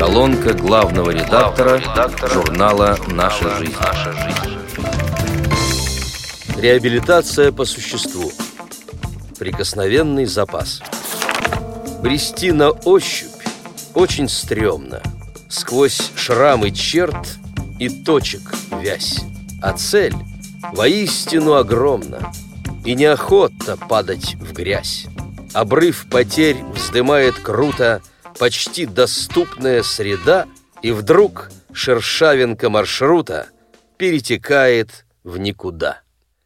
Колонка главного редактора, редактора журнала «Наша жизнь». «Наша жизнь». Реабилитация по существу. Прикосновенный запас. Брести на ощупь очень стрёмно. Сквозь шрамы черт и точек вязь. А цель воистину огромна. И неохота падать в грязь. Обрыв потерь вздымает круто почти доступная среда, и вдруг шершавинка маршрута перетекает в никуда.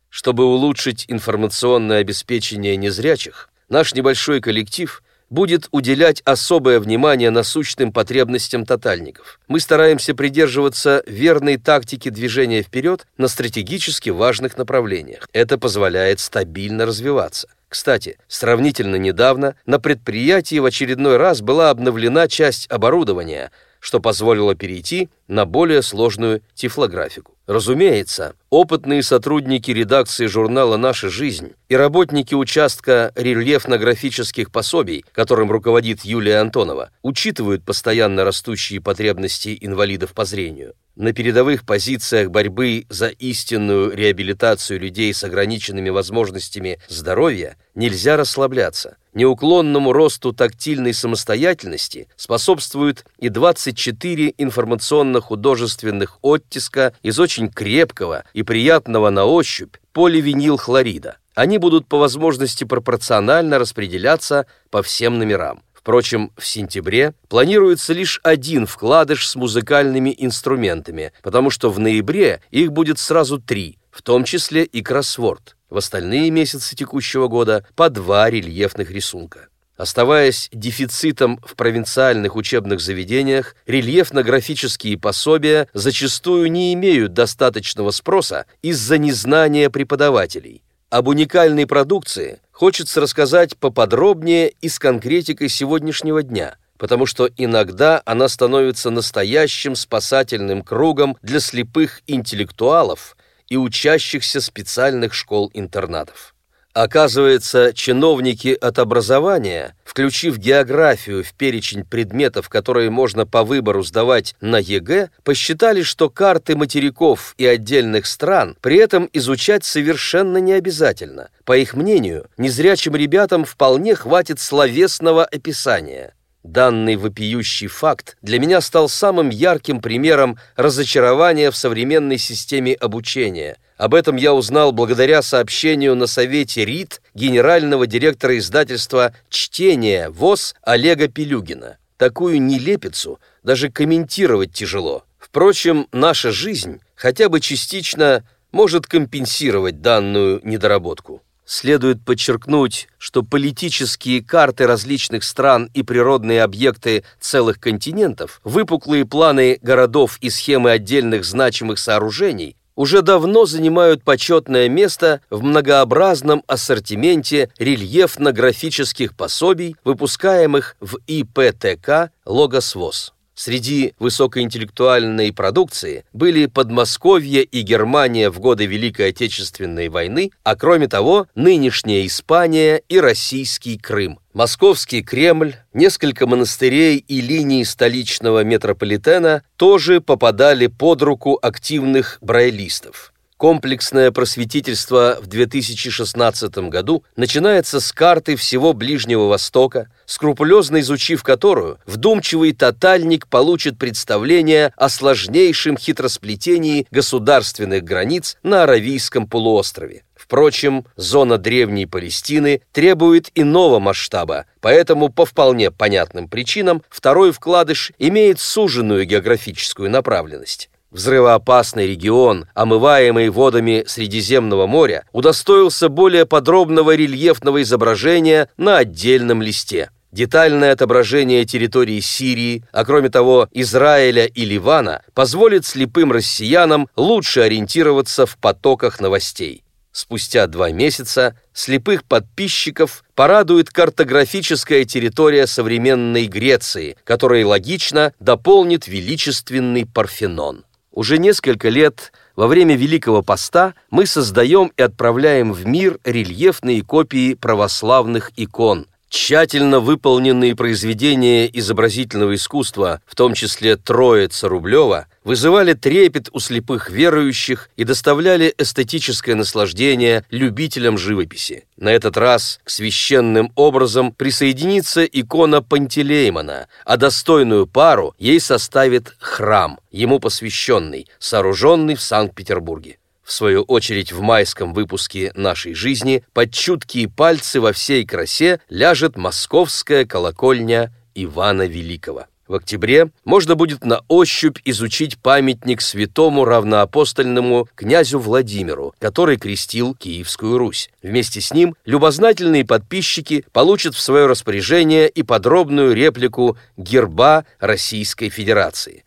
Чтобы улучшить информационное обеспечение незрячих, наш небольшой коллектив будет уделять особое внимание насущным потребностям тотальников. Мы стараемся придерживаться верной тактики движения вперед на стратегически важных направлениях. Это позволяет стабильно развиваться. Кстати, сравнительно недавно на предприятии в очередной раз была обновлена часть оборудования, что позволило перейти на более сложную тифлографику. Разумеется, опытные сотрудники редакции журнала «Наша жизнь» и работники участка рельефно-графических пособий, которым руководит Юлия Антонова, учитывают постоянно растущие потребности инвалидов по зрению. На передовых позициях борьбы за истинную реабилитацию людей с ограниченными возможностями здоровья нельзя расслабляться. Неуклонному росту тактильной самостоятельности способствуют и 24 информационно-художественных оттиска из очень крепкого и приятного на ощупь поливинилхлорида. Они будут по возможности пропорционально распределяться по всем номерам. Впрочем, в сентябре планируется лишь один вкладыш с музыкальными инструментами, потому что в ноябре их будет сразу три, в том числе и кроссворд. В остальные месяцы текущего года по два рельефных рисунка. Оставаясь дефицитом в провинциальных учебных заведениях, рельефно-графические пособия зачастую не имеют достаточного спроса из-за незнания преподавателей. Об уникальной продукции хочется рассказать поподробнее и с конкретикой сегодняшнего дня, потому что иногда она становится настоящим спасательным кругом для слепых интеллектуалов и учащихся специальных школ-интернатов. Оказывается, чиновники от образования, включив географию в перечень предметов, которые можно по выбору сдавать на ЕГЭ, посчитали, что карты материков и отдельных стран при этом изучать совершенно не обязательно. По их мнению, незрячим ребятам вполне хватит словесного описания. Данный вопиющий факт для меня стал самым ярким примером разочарования в современной системе обучения – об этом я узнал благодаря сообщению на совете РИТ генерального директора издательства «Чтение» ВОЗ Олега Пелюгина. Такую нелепицу даже комментировать тяжело. Впрочем, наша жизнь хотя бы частично может компенсировать данную недоработку. Следует подчеркнуть, что политические карты различных стран и природные объекты целых континентов, выпуклые планы городов и схемы отдельных значимых сооружений уже давно занимают почетное место в многообразном ассортименте рельефно-графических пособий, выпускаемых в ИПТК «Логосвоз». Среди высокоинтеллектуальной продукции были Подмосковье и Германия в годы Великой Отечественной войны, а кроме того, нынешняя Испания и российский Крым. Московский Кремль, несколько монастырей и линий столичного метрополитена тоже попадали под руку активных брайлистов. Комплексное просветительство в 2016 году начинается с карты всего Ближнего Востока, скрупулезно изучив которую, вдумчивый тотальник получит представление о сложнейшем хитросплетении государственных границ на Аравийском полуострове. Впрочем, зона Древней Палестины требует иного масштаба, поэтому по вполне понятным причинам второй вкладыш имеет суженную географическую направленность. Взрывоопасный регион, омываемый водами Средиземного моря, удостоился более подробного рельефного изображения на отдельном листе. Детальное отображение территории Сирии, а кроме того Израиля и Ливана, позволит слепым россиянам лучше ориентироваться в потоках новостей. Спустя два месяца слепых подписчиков порадует картографическая территория современной Греции, которая логично дополнит величественный Парфенон. Уже несколько лет во время Великого Поста мы создаем и отправляем в мир рельефные копии православных икон. Тщательно выполненные произведения изобразительного искусства, в том числе «Троица Рублева», вызывали трепет у слепых верующих и доставляли эстетическое наслаждение любителям живописи. На этот раз к священным образом присоединится икона Пантелеймона, а достойную пару ей составит храм, ему посвященный, сооруженный в Санкт-Петербурге. В свою очередь, в майском выпуске «Нашей жизни» под чуткие пальцы во всей красе ляжет московская колокольня Ивана Великого. В октябре можно будет на ощупь изучить памятник святому равноапостольному князю Владимиру, который крестил Киевскую Русь. Вместе с ним любознательные подписчики получат в свое распоряжение и подробную реплику герба Российской Федерации.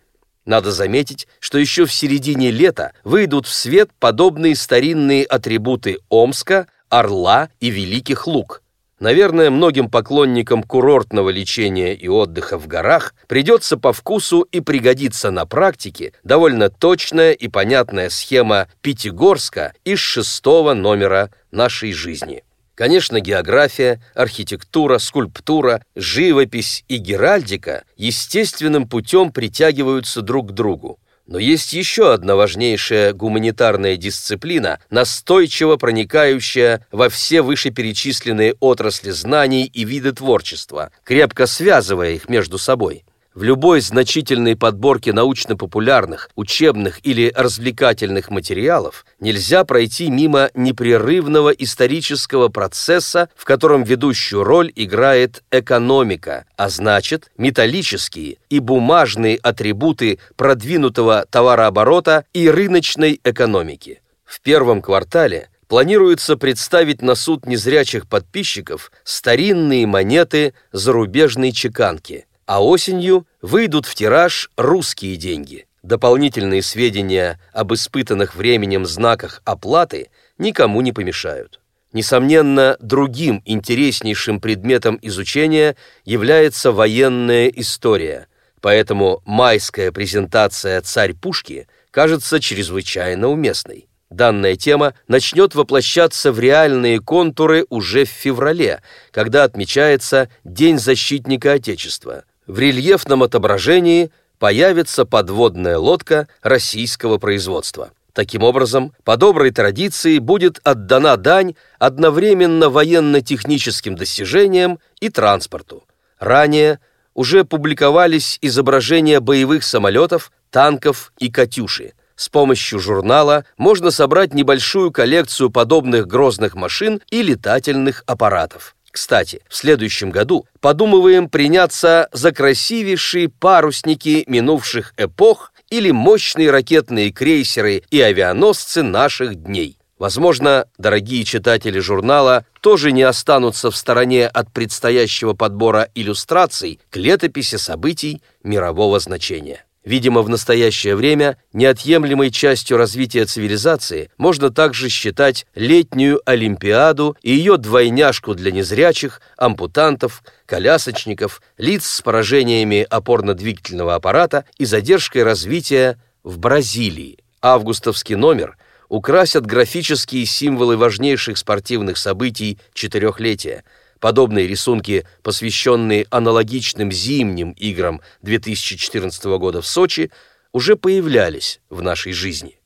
Надо заметить, что еще в середине лета выйдут в свет подобные старинные атрибуты Омска, Орла и Великих Луг. Наверное, многим поклонникам курортного лечения и отдыха в горах придется по вкусу и пригодится на практике довольно точная и понятная схема Пятигорска из шестого номера нашей жизни. Конечно, география, архитектура, скульптура, живопись и геральдика естественным путем притягиваются друг к другу. Но есть еще одна важнейшая гуманитарная дисциплина, настойчиво проникающая во все вышеперечисленные отрасли знаний и виды творчества, крепко связывая их между собой. В любой значительной подборке научно-популярных, учебных или развлекательных материалов нельзя пройти мимо непрерывного исторического процесса, в котором ведущую роль играет экономика, а значит, металлические и бумажные атрибуты продвинутого товарооборота и рыночной экономики. В первом квартале планируется представить на суд незрячих подписчиков старинные монеты зарубежной чеканки – а осенью выйдут в тираж русские деньги. Дополнительные сведения об испытанных временем знаках оплаты никому не помешают. Несомненно, другим интереснейшим предметом изучения является военная история, поэтому майская презентация «Царь пушки» кажется чрезвычайно уместной. Данная тема начнет воплощаться в реальные контуры уже в феврале, когда отмечается День защитника Отечества – в рельефном отображении появится подводная лодка российского производства. Таким образом, по доброй традиции будет отдана дань одновременно военно-техническим достижениям и транспорту. Ранее уже публиковались изображения боевых самолетов, танков и «Катюши». С помощью журнала можно собрать небольшую коллекцию подобных грозных машин и летательных аппаратов. Кстати, в следующем году подумываем приняться за красивейшие парусники минувших эпох или мощные ракетные крейсеры и авианосцы наших дней. Возможно, дорогие читатели журнала тоже не останутся в стороне от предстоящего подбора иллюстраций к летописи событий мирового значения. Видимо, в настоящее время неотъемлемой частью развития цивилизации можно также считать летнюю Олимпиаду и ее двойняшку для незрячих, ампутантов, колясочников, лиц с поражениями опорно-двигательного аппарата и задержкой развития в Бразилии. Августовский номер украсят графические символы важнейших спортивных событий четырехлетия – Подобные рисунки, посвященные аналогичным зимним играм 2014 года в Сочи, уже появлялись в нашей жизни.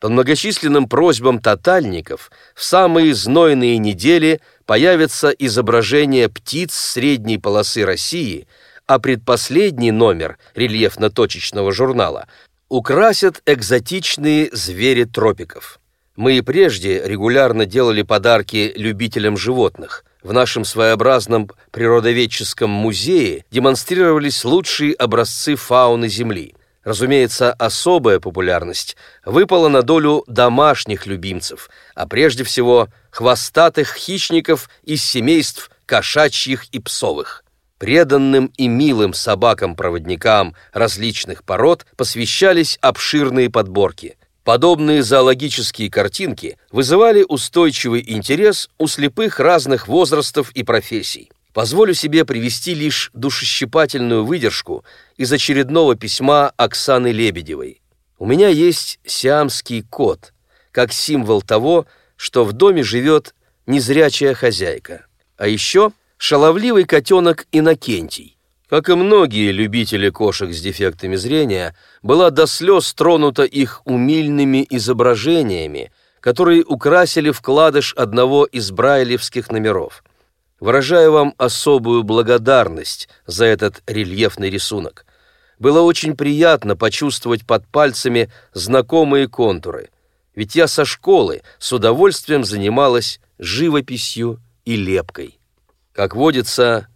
По многочисленным просьбам тотальников в самые знойные недели появятся изображения птиц средней полосы России, а предпоследний номер рельефно-точечного журнала украсят экзотичные звери тропиков. Мы и прежде регулярно делали подарки любителям животных – в нашем своеобразном природоведческом музее демонстрировались лучшие образцы фауны Земли. Разумеется, особая популярность выпала на долю домашних любимцев, а прежде всего хвостатых хищников из семейств кошачьих и псовых. Преданным и милым собакам-проводникам различных пород посвящались обширные подборки – Подобные зоологические картинки вызывали устойчивый интерес у слепых разных возрастов и профессий. Позволю себе привести лишь душещипательную выдержку из очередного письма Оксаны Лебедевой. У меня есть сиамский кот, как символ того, что в доме живет незрячая хозяйка. А еще шаловливый котенок Иннокентий. Как и многие любители кошек с дефектами зрения, была до слез тронута их умильными изображениями, которые украсили вкладыш одного из брайлевских номеров. Выражаю вам особую благодарность за этот рельефный рисунок. Было очень приятно почувствовать под пальцами знакомые контуры, ведь я со школы с удовольствием занималась живописью и лепкой. Как водится,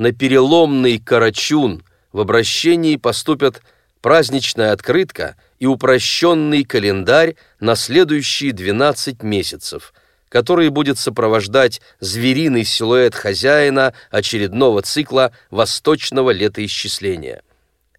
на переломный карачун в обращении поступят праздничная открытка и упрощенный календарь на следующие 12 месяцев, который будет сопровождать звериный силуэт хозяина очередного цикла восточного летоисчисления.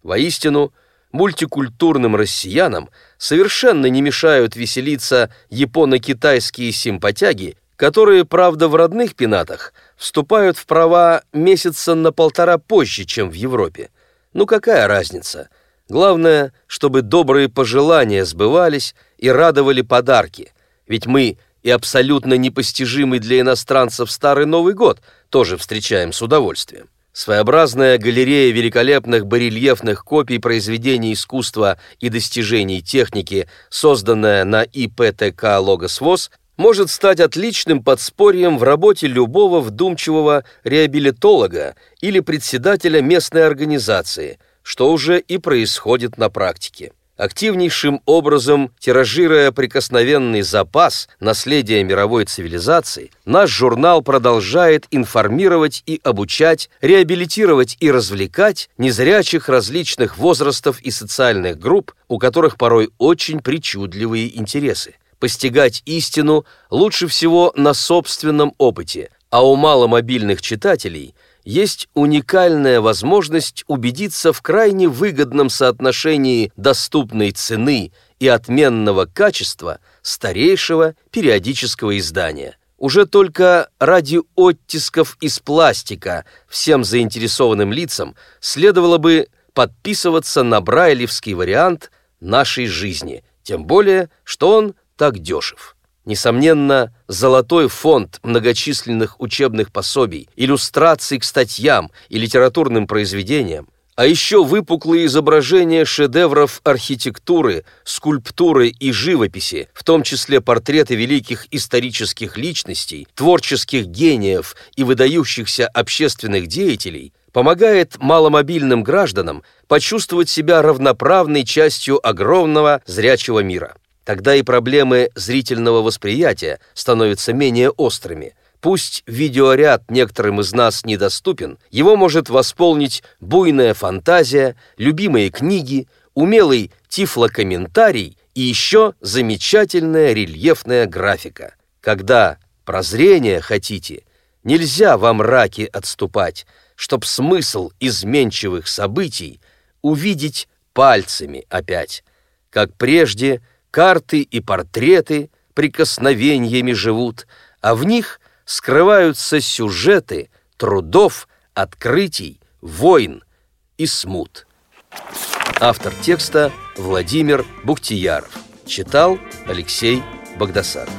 Воистину, мультикультурным россиянам совершенно не мешают веселиться японо-китайские симпатяги, которые, правда, в родных пенатах вступают в права месяца на полтора позже, чем в Европе. Ну какая разница? Главное, чтобы добрые пожелания сбывались и радовали подарки. Ведь мы и абсолютно непостижимый для иностранцев Старый Новый год тоже встречаем с удовольствием. Своеобразная галерея великолепных барельефных копий произведений искусства и достижений техники, созданная на ИПТК «Логос ВОЗ», может стать отличным подспорьем в работе любого вдумчивого реабилитолога или председателя местной организации, что уже и происходит на практике активнейшим образом тиражируя прикосновенный запас наследия мировой цивилизации, наш журнал продолжает информировать и обучать, реабилитировать и развлекать незрячих различных возрастов и социальных групп, у которых порой очень причудливые интересы. Постигать истину лучше всего на собственном опыте, а у маломобильных читателей – есть уникальная возможность убедиться в крайне выгодном соотношении доступной цены и отменного качества старейшего периодического издания. Уже только ради оттисков из пластика всем заинтересованным лицам следовало бы подписываться на брайлевский вариант нашей жизни, тем более, что он так дешев. Несомненно, золотой фонд многочисленных учебных пособий, иллюстраций к статьям и литературным произведениям, а еще выпуклые изображения шедевров архитектуры, скульптуры и живописи, в том числе портреты великих исторических личностей, творческих гениев и выдающихся общественных деятелей, помогает маломобильным гражданам почувствовать себя равноправной частью огромного зрячего мира. Тогда и проблемы зрительного восприятия становятся менее острыми. Пусть видеоряд некоторым из нас недоступен, его может восполнить буйная фантазия, любимые книги, умелый тифлокомментарий и еще замечательная рельефная графика. Когда прозрение хотите, нельзя во мраке отступать, чтоб смысл изменчивых событий увидеть пальцами опять. Как прежде – карты и портреты прикосновениями живут, а в них скрываются сюжеты трудов, открытий, войн и смут. Автор текста Владимир Бухтияров. Читал Алексей Богдасаров.